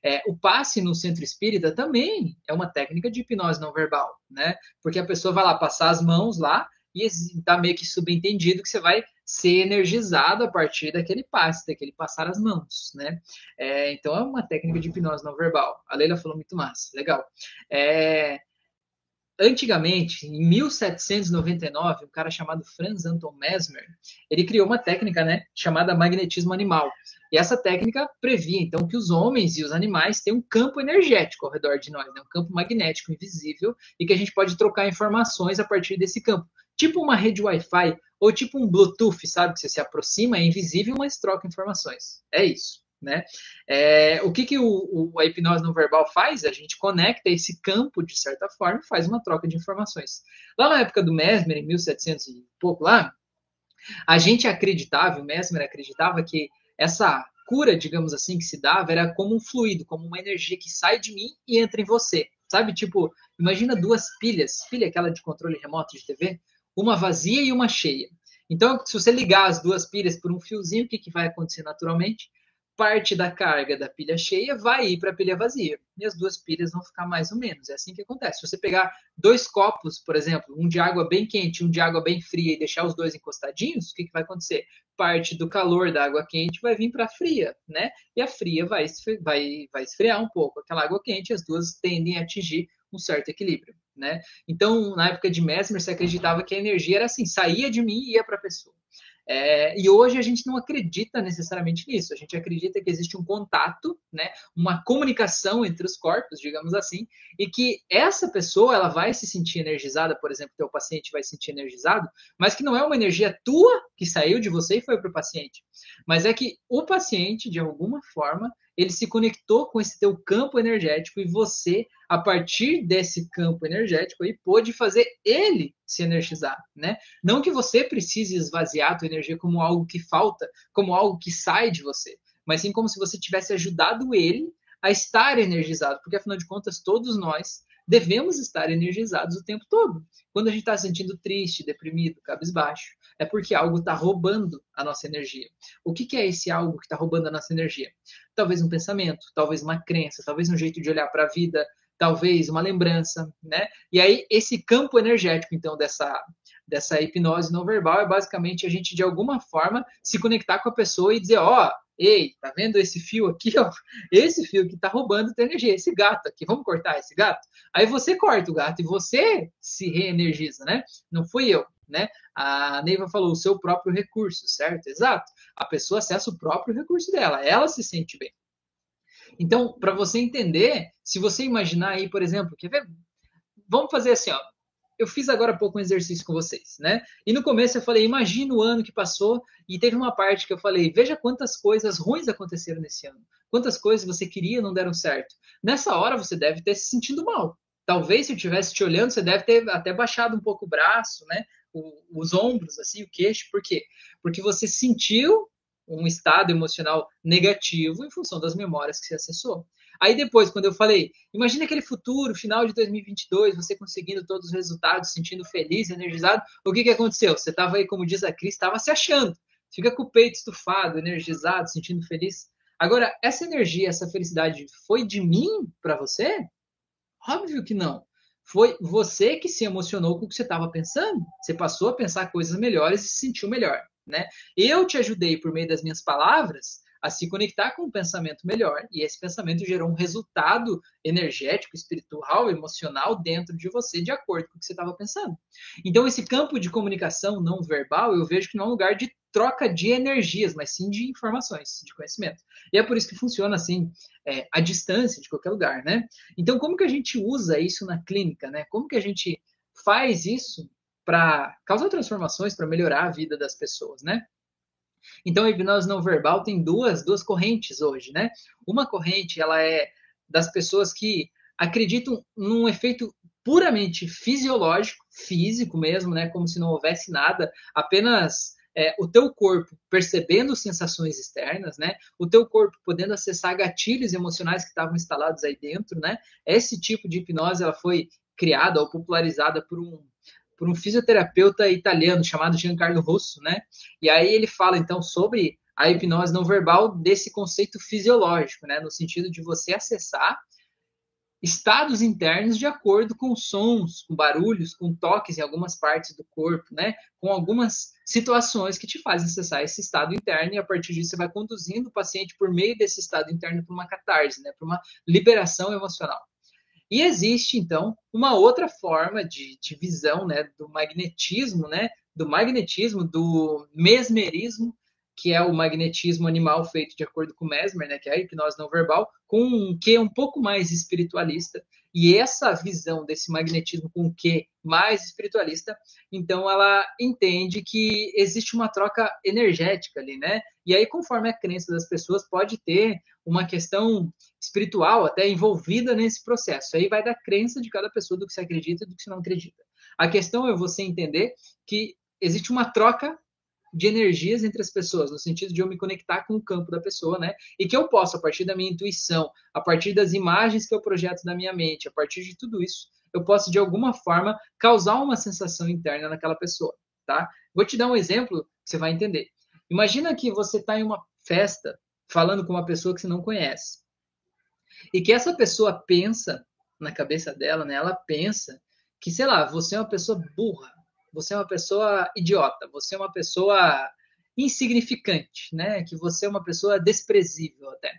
É, o passe no centro espírita também é uma técnica de hipnose não verbal, né? Porque a pessoa vai lá passar as mãos lá e está meio que subentendido que você vai ser energizado a partir daquele passe, daquele passar as mãos, né? É, então é uma técnica de hipnose não verbal. A Leila falou muito massa, legal. É, antigamente, em 1799, um cara chamado Franz Anton Mesmer, ele criou uma técnica, né, chamada magnetismo animal. E essa técnica previa, então, que os homens e os animais têm um campo energético ao redor de nós, né, um campo magnético invisível, e que a gente pode trocar informações a partir desse campo. Tipo uma rede Wi-Fi, ou tipo um Bluetooth, sabe? Que você se aproxima, é invisível, mas troca informações. É isso. Né? É, o que, que o, o, a hipnose não verbal faz? A gente conecta esse campo, de certa forma, e faz uma troca de informações. Lá na época do Mesmer, em 1700 e pouco lá, a gente acreditava, o Mesmer acreditava que essa cura, digamos assim, que se dava era como um fluido, como uma energia que sai de mim e entra em você. Sabe, tipo, imagina duas pilhas, pilha aquela de controle remoto de TV, uma vazia e uma cheia. Então, se você ligar as duas pilhas por um fiozinho, o que, que vai acontecer naturalmente? parte da carga da pilha cheia vai ir para a pilha vazia. E as duas pilhas vão ficar mais ou menos. É assim que acontece. Se você pegar dois copos, por exemplo, um de água bem quente e um de água bem fria, e deixar os dois encostadinhos, o que, que vai acontecer? Parte do calor da água quente vai vir para a fria, né? E a fria vai, vai, vai esfriar um pouco. Aquela água quente, as duas tendem a atingir um certo equilíbrio, né? Então, na época de Mesmer, se acreditava que a energia era assim, saía de mim e ia para a pessoa. É, e hoje a gente não acredita necessariamente nisso. A gente acredita que existe um contato, né, uma comunicação entre os corpos, digamos assim, e que essa pessoa ela vai se sentir energizada, por exemplo, teu paciente vai se sentir energizado, mas que não é uma energia tua que saiu de você e foi para o paciente, mas é que o paciente, de alguma forma, ele se conectou com esse teu campo energético e você, a partir desse campo energético, aí, pôde fazer ele se energizar, né? Não que você precise esvaziar a tua energia como algo que falta, como algo que sai de você, mas sim como se você tivesse ajudado ele a estar energizado, porque afinal de contas todos nós devemos estar energizados o tempo todo. Quando a gente está se sentindo triste, deprimido, cabisbaixo, é porque algo está roubando a nossa energia. O que, que é esse algo que está roubando a nossa energia? Talvez um pensamento, talvez uma crença, talvez um jeito de olhar para a vida, talvez uma lembrança, né? E aí esse campo energético, então, dessa dessa hipnose não verbal é basicamente a gente de alguma forma se conectar com a pessoa e dizer, ó, oh, ei, tá vendo esse fio aqui, ó? Esse fio que tá roubando tua energia, esse gato aqui, vamos cortar esse gato? Aí você corta o gato e você se reenergiza, né? Não fui eu, né? A Neiva falou o seu próprio recurso, certo? Exato. A pessoa acessa o próprio recurso dela, ela se sente bem. Então, para você entender, se você imaginar aí, por exemplo, quer ver? Vamos fazer assim, ó. Eu fiz agora há pouco um exercício com vocês, né? E no começo eu falei, imagina o ano que passou, e teve uma parte que eu falei, veja quantas coisas ruins aconteceram nesse ano. Quantas coisas você queria não deram certo. Nessa hora você deve ter se sentindo mal. Talvez se eu estivesse te olhando, você deve ter até baixado um pouco o braço, né? O, os ombros, assim, o queixo. Por quê? Porque você sentiu um estado emocional negativo em função das memórias que você acessou. Aí depois, quando eu falei, imagina aquele futuro, final de 2022, você conseguindo todos os resultados, sentindo feliz, energizado, o que, que aconteceu? Você estava aí, como diz a Cris, estava se achando. Fica com o peito estufado, energizado, sentindo feliz. Agora, essa energia, essa felicidade foi de mim para você? Óbvio que não. Foi você que se emocionou com o que você estava pensando. Você passou a pensar coisas melhores e se sentiu melhor. Né? Eu te ajudei por meio das minhas palavras a se conectar com um pensamento melhor e esse pensamento gerou um resultado energético, espiritual, emocional dentro de você de acordo com o que você estava pensando. Então esse campo de comunicação não verbal eu vejo que não é um lugar de troca de energias, mas sim de informações, de conhecimento. E é por isso que funciona assim, é, à distância de qualquer lugar, né? Então como que a gente usa isso na clínica, né? Como que a gente faz isso para causar transformações, para melhorar a vida das pessoas, né? Então, a hipnose não verbal tem duas, duas correntes hoje, né? Uma corrente, ela é das pessoas que acreditam num efeito puramente fisiológico, físico mesmo, né? Como se não houvesse nada, apenas é, o teu corpo percebendo sensações externas, né? O teu corpo podendo acessar gatilhos emocionais que estavam instalados aí dentro, né? Esse tipo de hipnose ela foi criada ou popularizada por um por um fisioterapeuta italiano chamado Giancarlo Rosso, né? E aí ele fala então sobre a hipnose não verbal desse conceito fisiológico, né? No sentido de você acessar estados internos de acordo com sons, com barulhos, com toques em algumas partes do corpo, né? Com algumas situações que te fazem acessar esse estado interno e a partir disso você vai conduzindo o paciente por meio desse estado interno para uma catarse, né? Para uma liberação emocional. E existe, então, uma outra forma de, de visão né, do magnetismo, né, do magnetismo, do mesmerismo, que é o magnetismo animal feito de acordo com Mesmer, né, que é a hipnose não verbal, com um que um pouco mais espiritualista. E essa visão desse magnetismo com o que mais espiritualista, então ela entende que existe uma troca energética ali, né? E aí, conforme a crença das pessoas, pode ter uma questão espiritual até envolvida nesse processo. Aí vai da crença de cada pessoa do que se acredita e do que se não acredita. A questão é você entender que existe uma troca de energias entre as pessoas, no sentido de eu me conectar com o campo da pessoa, né? E que eu posso, a partir da minha intuição, a partir das imagens que eu projeto na minha mente, a partir de tudo isso, eu posso, de alguma forma, causar uma sensação interna naquela pessoa, tá? Vou te dar um exemplo que você vai entender. Imagina que você está em uma festa falando com uma pessoa que você não conhece. E que essa pessoa pensa na cabeça dela, né? Ela pensa que, sei lá, você é uma pessoa burra, você é uma pessoa idiota, você é uma pessoa insignificante, né? Que você é uma pessoa desprezível até.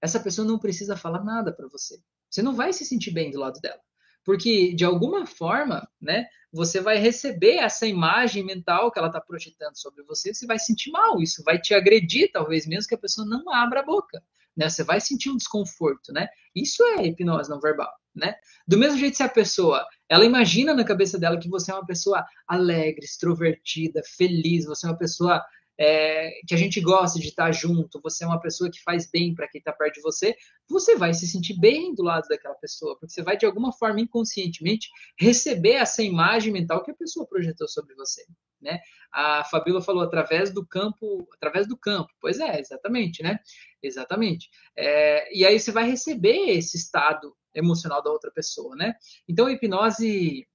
Essa pessoa não precisa falar nada para você. Você não vai se sentir bem do lado dela. Porque, de alguma forma, né, você vai receber essa imagem mental que ela está projetando sobre você, você vai sentir mal, isso vai te agredir, talvez mesmo que a pessoa não abra a boca, né? Você vai sentir um desconforto, né? Isso é hipnose não verbal, né? Do mesmo jeito se a pessoa, ela imagina na cabeça dela que você é uma pessoa alegre, extrovertida, feliz, você é uma pessoa é, que a gente gosta de estar junto, você é uma pessoa que faz bem para quem está perto de você, você vai se sentir bem do lado daquela pessoa, porque você vai de alguma forma inconscientemente receber essa imagem mental que a pessoa projetou sobre você. Né? A Fabíola falou através do campo, através do campo. Pois é, exatamente, né? Exatamente. É, e aí você vai receber esse estado emocional da outra pessoa, né? Então a hipnose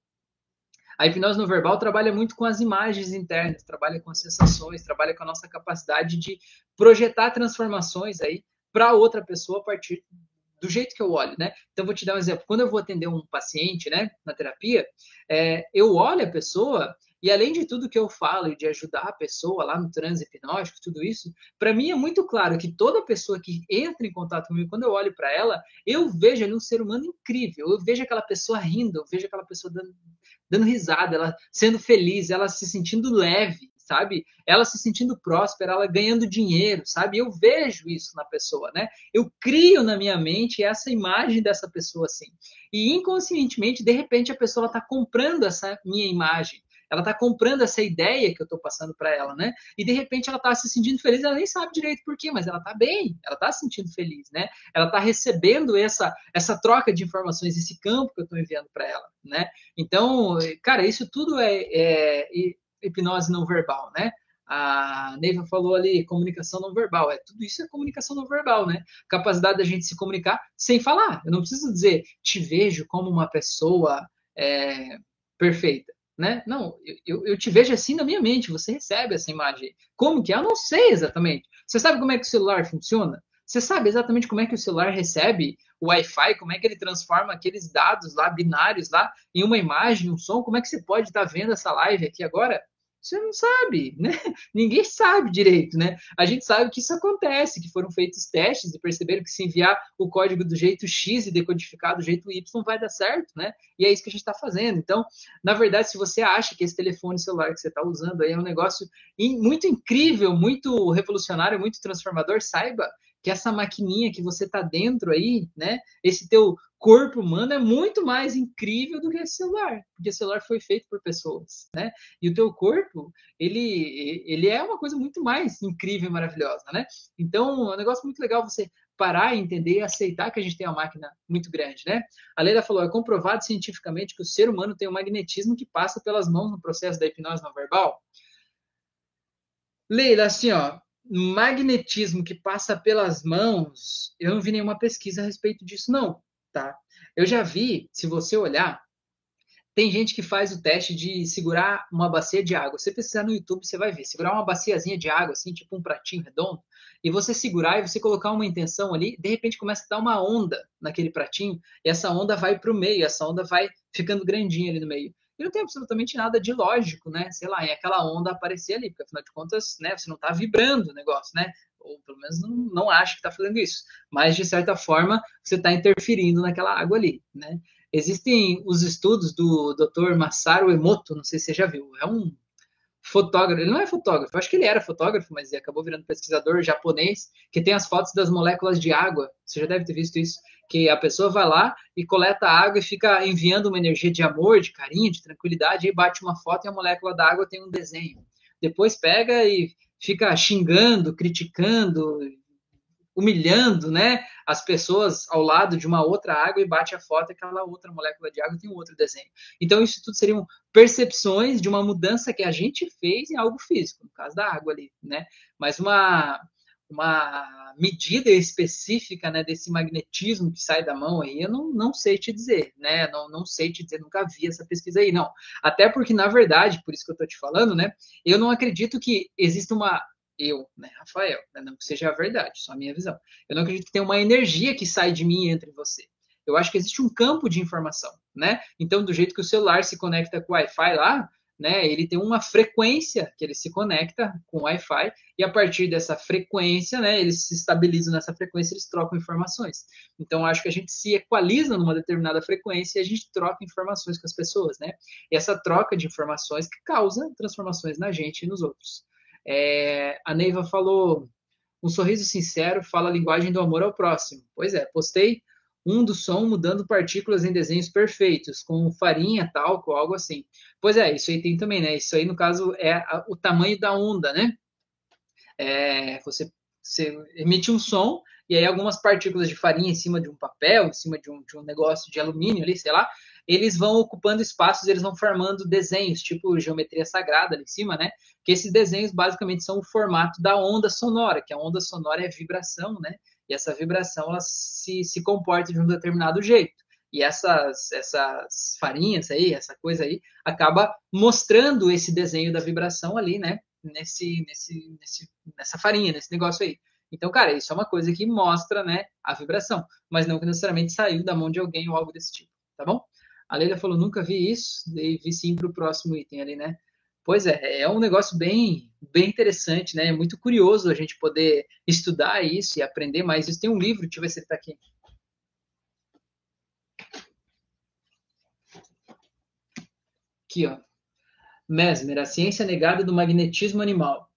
a hipnose no verbal trabalha muito com as imagens internas, trabalha com as sensações, trabalha com a nossa capacidade de projetar transformações aí para outra pessoa a partir do jeito que eu olho, né? Então, vou te dar um exemplo. Quando eu vou atender um paciente, né, na terapia, é, eu olho a pessoa e além de tudo que eu falo de ajudar a pessoa lá no transe hipnótico, tudo isso, para mim é muito claro que toda pessoa que entra em contato comigo, quando eu olho para ela, eu vejo ali um ser humano incrível. Eu vejo aquela pessoa rindo, eu vejo aquela pessoa dando, dando risada, ela sendo feliz, ela se sentindo leve, sabe? Ela se sentindo próspera, ela ganhando dinheiro, sabe? Eu vejo isso na pessoa, né? Eu crio na minha mente essa imagem dessa pessoa assim. E inconscientemente, de repente, a pessoa está comprando essa minha imagem. Ela está comprando essa ideia que eu estou passando para ela, né? E de repente ela está se sentindo feliz, ela nem sabe direito por quê, mas ela está bem, ela está se sentindo feliz, né? Ela está recebendo essa, essa troca de informações, esse campo que eu estou enviando para ela, né? Então, cara, isso tudo é, é hipnose não verbal, né? a Neiva falou ali, comunicação não verbal. É, tudo isso é comunicação não verbal, né? Capacidade da gente se comunicar sem falar. Eu não preciso dizer, te vejo como uma pessoa é, perfeita né? Não, eu, eu te vejo assim na minha mente, você recebe essa imagem. Como que é? Eu não sei exatamente. Você sabe como é que o celular funciona? Você sabe exatamente como é que o celular recebe o Wi-Fi, como é que ele transforma aqueles dados lá, binários lá, em uma imagem, um som? Como é que você pode estar vendo essa live aqui agora? Você não sabe, né? Ninguém sabe direito, né? A gente sabe que isso acontece, que foram feitos testes e perceberam que se enviar o código do jeito X e decodificar do jeito Y vai dar certo, né? E é isso que a gente está fazendo. Então, na verdade, se você acha que esse telefone celular que você está usando aí é um negócio muito incrível, muito revolucionário, muito transformador, saiba que essa maquininha que você está dentro aí, né? Esse teu corpo humano é muito mais incrível do que celular, porque celular foi feito por pessoas, né? E o teu corpo, ele, ele é uma coisa muito mais incrível e maravilhosa, né? Então, é um negócio muito legal você parar entender e aceitar que a gente tem uma máquina muito grande, né? A Leila falou, é comprovado cientificamente que o ser humano tem um magnetismo que passa pelas mãos no processo da hipnose não verbal. Leila, assim, ó, magnetismo que passa pelas mãos, eu não vi nenhuma pesquisa a respeito disso, não, tá? Eu já vi, se você olhar, tem gente que faz o teste de segurar uma bacia de água. Você precisar no YouTube, você vai ver. Segurar uma baciazinha de água, assim, tipo um pratinho redondo, e você segurar e você colocar uma intenção ali, de repente começa a dar uma onda naquele pratinho, e essa onda vai para o meio, essa onda vai ficando grandinha ali no meio e não tem absolutamente nada de lógico, né? Sei lá, em aquela onda aparecer ali, porque afinal de contas, né, você não está vibrando o negócio, né? Ou pelo menos não, não acha que está fazendo isso. Mas, de certa forma, você está interferindo naquela água ali, né? Existem os estudos do Dr. Masaru Emoto, não sei se você já viu, é um fotógrafo, ele não é fotógrafo, acho que ele era fotógrafo, mas acabou virando pesquisador japonês, que tem as fotos das moléculas de água, você já deve ter visto isso, que a pessoa vai lá e coleta água e fica enviando uma energia de amor, de carinho, de tranquilidade, e bate uma foto e a molécula da água tem um desenho. Depois pega e fica xingando, criticando, humilhando, né, as pessoas ao lado de uma outra água e bate a foto aquela outra molécula de água tem um outro desenho. Então isso tudo seriam percepções de uma mudança que a gente fez em algo físico, no caso da água ali, né? Mas uma uma medida específica né, desse magnetismo que sai da mão aí, eu não, não sei te dizer, né? Não, não sei te dizer, nunca vi essa pesquisa aí, não. Até porque, na verdade, por isso que eu estou te falando, né? Eu não acredito que exista uma. Eu, né, Rafael, né, não que seja a verdade, só a minha visão. Eu não acredito que tenha uma energia que sai de mim e entra em você. Eu acho que existe um campo de informação, né? Então, do jeito que o celular se conecta com o Wi-Fi lá, né? Ele tem uma frequência que ele se conecta com o Wi-Fi e a partir dessa frequência, né? Eles se estabilizam nessa frequência, eles trocam informações. Então acho que a gente se equaliza numa determinada frequência e a gente troca informações com as pessoas, né? E essa troca de informações que causa transformações na gente e nos outros. É, a Neiva falou um sorriso sincero fala a linguagem do amor ao próximo. Pois é, postei um do som mudando partículas em desenhos perfeitos, com farinha, talco, algo assim. Pois é, isso aí tem também, né? Isso aí, no caso, é a, o tamanho da onda, né? É, você, você, emite um som e aí algumas partículas de farinha em cima de um papel, em cima de um, de um negócio de alumínio ali, sei lá, eles vão ocupando espaços, eles vão formando desenhos, tipo geometria sagrada ali em cima, né? Que esses desenhos basicamente são o formato da onda sonora, que a onda sonora é vibração, né? E essa vibração ela se, se comporta de um determinado jeito. E essas, essas farinhas aí, essa coisa aí, acaba mostrando esse desenho da vibração ali, né? Nesse, nesse, nesse, nessa farinha, nesse negócio aí. Então, cara, isso é uma coisa que mostra, né, a vibração, mas não que necessariamente saiu da mão de alguém ou algo desse tipo, tá bom? A Leila falou, nunca vi isso, e vi sim para o próximo item ali, né? Pois é, é um negócio bem, bem interessante, né? É muito curioso a gente poder estudar isso e aprender mais isso. Tem um livro, deixa eu ver se ele está aqui. Aqui, ó. Mesmer, a ciência negada do magnetismo animal.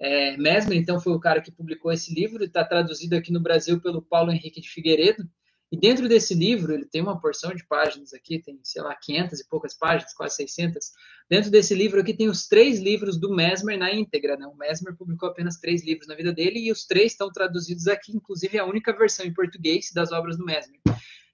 É, Mesmer, então, foi o cara que publicou esse livro, está traduzido aqui no Brasil pelo Paulo Henrique de Figueiredo. E dentro desse livro, ele tem uma porção de páginas aqui, tem, sei lá, 500 e poucas páginas, quase 600. Dentro desse livro aqui tem os três livros do Mesmer na íntegra, né? O Mesmer publicou apenas três livros na vida dele e os três estão traduzidos aqui, inclusive a única versão em português das obras do Mesmer.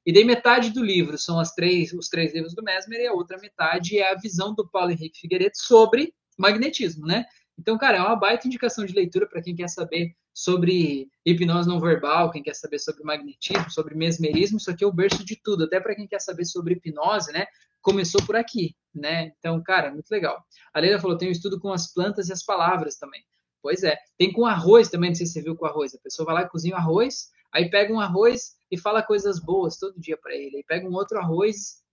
E daí metade do livro são as três, os três livros do Mesmer e a outra metade é a visão do Paulo Henrique Figueiredo sobre magnetismo, né? Então, cara, é uma baita indicação de leitura para quem quer saber sobre hipnose não verbal, quem quer saber sobre magnetismo, sobre mesmerismo, isso aqui é o berço de tudo, até para quem quer saber sobre hipnose, né? Começou por aqui, né? Então, cara, muito legal. A Leila falou, tem um estudo com as plantas e as palavras também. Pois é, tem com arroz também, não sei se você viu com arroz. A pessoa vai lá e cozinha o arroz, aí pega um arroz e fala coisas boas todo dia para ele. Aí pega um outro arroz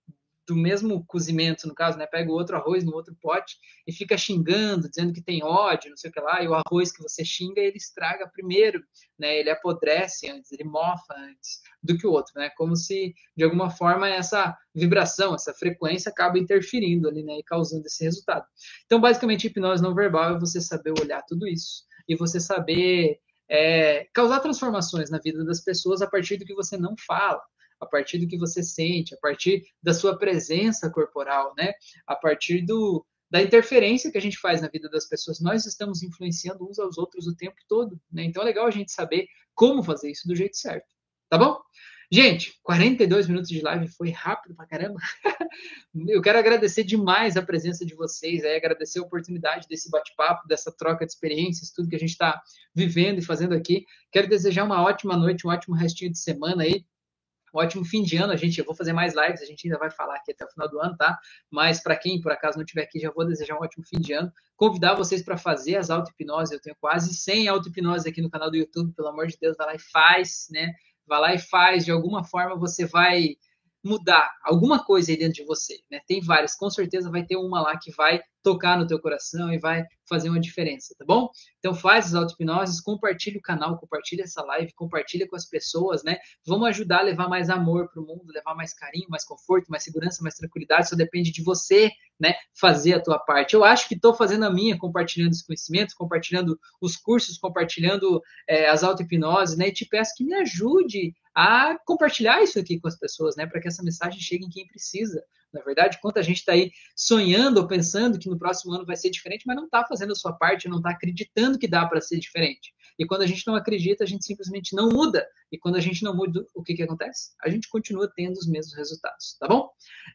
do mesmo cozimento, no caso, né? Pega o outro arroz no outro pote e fica xingando, dizendo que tem ódio, não sei o que lá, e o arroz que você xinga, ele estraga primeiro, né? Ele apodrece antes, ele mofa antes do que o outro, né? Como se, de alguma forma, essa vibração, essa frequência acaba interferindo ali, né? E causando esse resultado. Então, basicamente, hipnose não verbal é você saber olhar tudo isso e você saber é, causar transformações na vida das pessoas a partir do que você não fala a partir do que você sente, a partir da sua presença corporal, né? A partir do, da interferência que a gente faz na vida das pessoas. Nós estamos influenciando uns aos outros o tempo todo, né? Então é legal a gente saber como fazer isso do jeito certo, tá bom? Gente, 42 minutos de live foi rápido pra caramba. Eu quero agradecer demais a presença de vocês, é, agradecer a oportunidade desse bate-papo, dessa troca de experiências, tudo que a gente está vivendo e fazendo aqui. Quero desejar uma ótima noite, um ótimo restinho de semana aí um ótimo fim de ano. A gente, eu vou fazer mais lives, a gente ainda vai falar aqui até o final do ano, tá? Mas para quem por acaso não estiver aqui, já vou desejar um ótimo fim de ano. Convidar vocês para fazer as auto-hipnose. Eu tenho quase 100 auto-hipnose aqui no canal do YouTube, pelo amor de Deus, vai lá e faz, né? Vai lá e faz, de alguma forma você vai mudar alguma coisa aí dentro de você, né? Tem várias, com certeza vai ter uma lá que vai tocar no teu coração e vai fazer uma diferença, tá bom? Então faz as auto-hipnoses, compartilha o canal, compartilha essa live, compartilha com as pessoas, né? Vamos ajudar a levar mais amor para o mundo, levar mais carinho, mais conforto, mais segurança, mais tranquilidade, só depende de você, né? Fazer a tua parte. Eu acho que estou fazendo a minha, compartilhando os conhecimentos, compartilhando os cursos, compartilhando é, as auto-hipnoses, né? E te peço que me ajude a compartilhar isso aqui com as pessoas, né? Para que essa mensagem chegue em quem precisa. Na verdade, quanta gente está aí sonhando ou pensando que no próximo ano vai ser diferente, mas não está fazendo a sua parte, não está acreditando que dá para ser diferente. E quando a gente não acredita, a gente simplesmente não muda. E quando a gente não muda, o que, que acontece? A gente continua tendo os mesmos resultados, tá bom?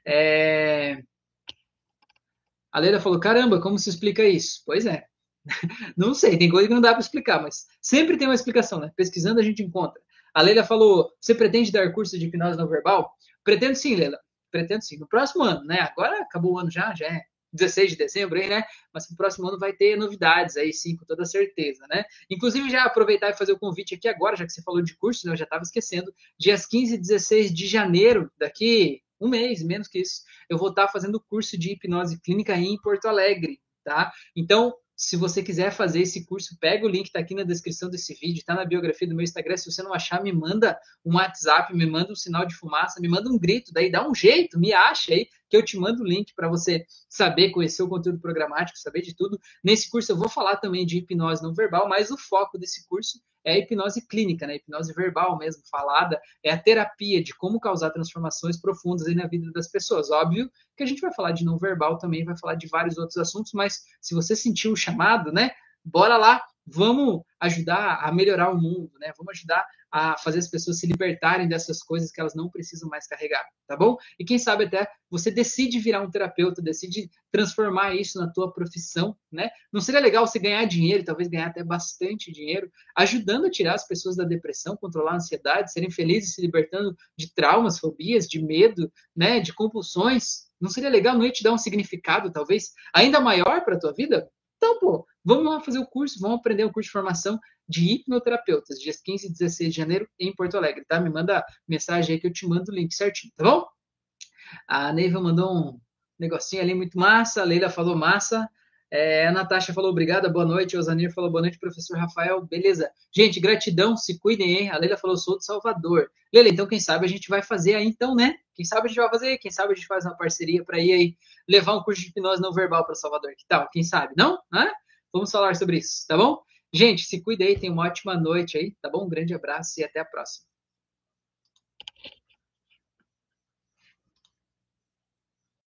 É... A Leila falou: caramba, como se explica isso? Pois é. Não sei, tem coisa que não dá para explicar, mas sempre tem uma explicação, né? Pesquisando a gente encontra. A Leila falou: você pretende dar curso de hipnose não verbal? Pretendo sim, Leila pretendo sim, no próximo ano, né? Agora acabou o ano já, já é 16 de dezembro aí, né? Mas no próximo ano vai ter novidades aí, sim, com toda certeza, né? Inclusive, já aproveitar e fazer o convite aqui agora, já que você falou de curso, né? Eu já estava esquecendo. Dias 15 e 16 de janeiro, daqui um mês, menos que isso, eu vou estar fazendo o curso de hipnose clínica em Porto Alegre, tá? Então, se você quiser fazer esse curso, pega o link, está aqui na descrição desse vídeo, está na biografia do meu Instagram. Se você não achar, me manda um WhatsApp, me manda um sinal de fumaça, me manda um grito, daí dá um jeito, me acha aí, que eu te mando o link para você saber, conhecer o conteúdo programático, saber de tudo. Nesse curso eu vou falar também de hipnose não verbal, mas o foco desse curso é a hipnose clínica, né? A hipnose verbal mesmo, falada, é a terapia de como causar transformações profundas na vida das pessoas. Óbvio que a gente vai falar de não verbal também, vai falar de vários outros assuntos, mas se você sentiu o chamado, né? Bora lá, vamos ajudar a melhorar o mundo, né? Vamos ajudar a fazer as pessoas se libertarem dessas coisas que elas não precisam mais carregar, tá bom? E quem sabe até você decide virar um terapeuta, decide transformar isso na tua profissão, né? Não seria legal você ganhar dinheiro, talvez ganhar até bastante dinheiro, ajudando a tirar as pessoas da depressão, controlar a ansiedade, serem felizes, se libertando de traumas, fobias, de medo, né? De compulsões. Não seria legal? Não ia te dar um significado, talvez, ainda maior para a tua vida? Então, pô, vamos lá fazer o curso, vamos aprender o curso de formação de hipnoterapeutas, dias 15 e 16 de janeiro em Porto Alegre, tá? Me manda mensagem aí que eu te mando o link certinho, tá bom? A Neiva mandou um negocinho ali muito massa, a Leila falou massa, é, a Natasha falou obrigada, boa noite, o Osanir falou boa noite, professor Rafael, beleza. Gente, gratidão, se cuidem, hein? A Leila falou sou de Salvador. Leila, então quem sabe a gente vai fazer aí então, né? Quem sabe a gente vai fazer, quem sabe a gente faz uma parceria para ir aí levar um curso de hipnose não verbal para Salvador, que tal? Quem sabe, não? Hã? Vamos falar sobre isso, tá bom? Gente, se cuida aí, tenha uma ótima noite aí, tá bom? Um grande abraço e até a próxima.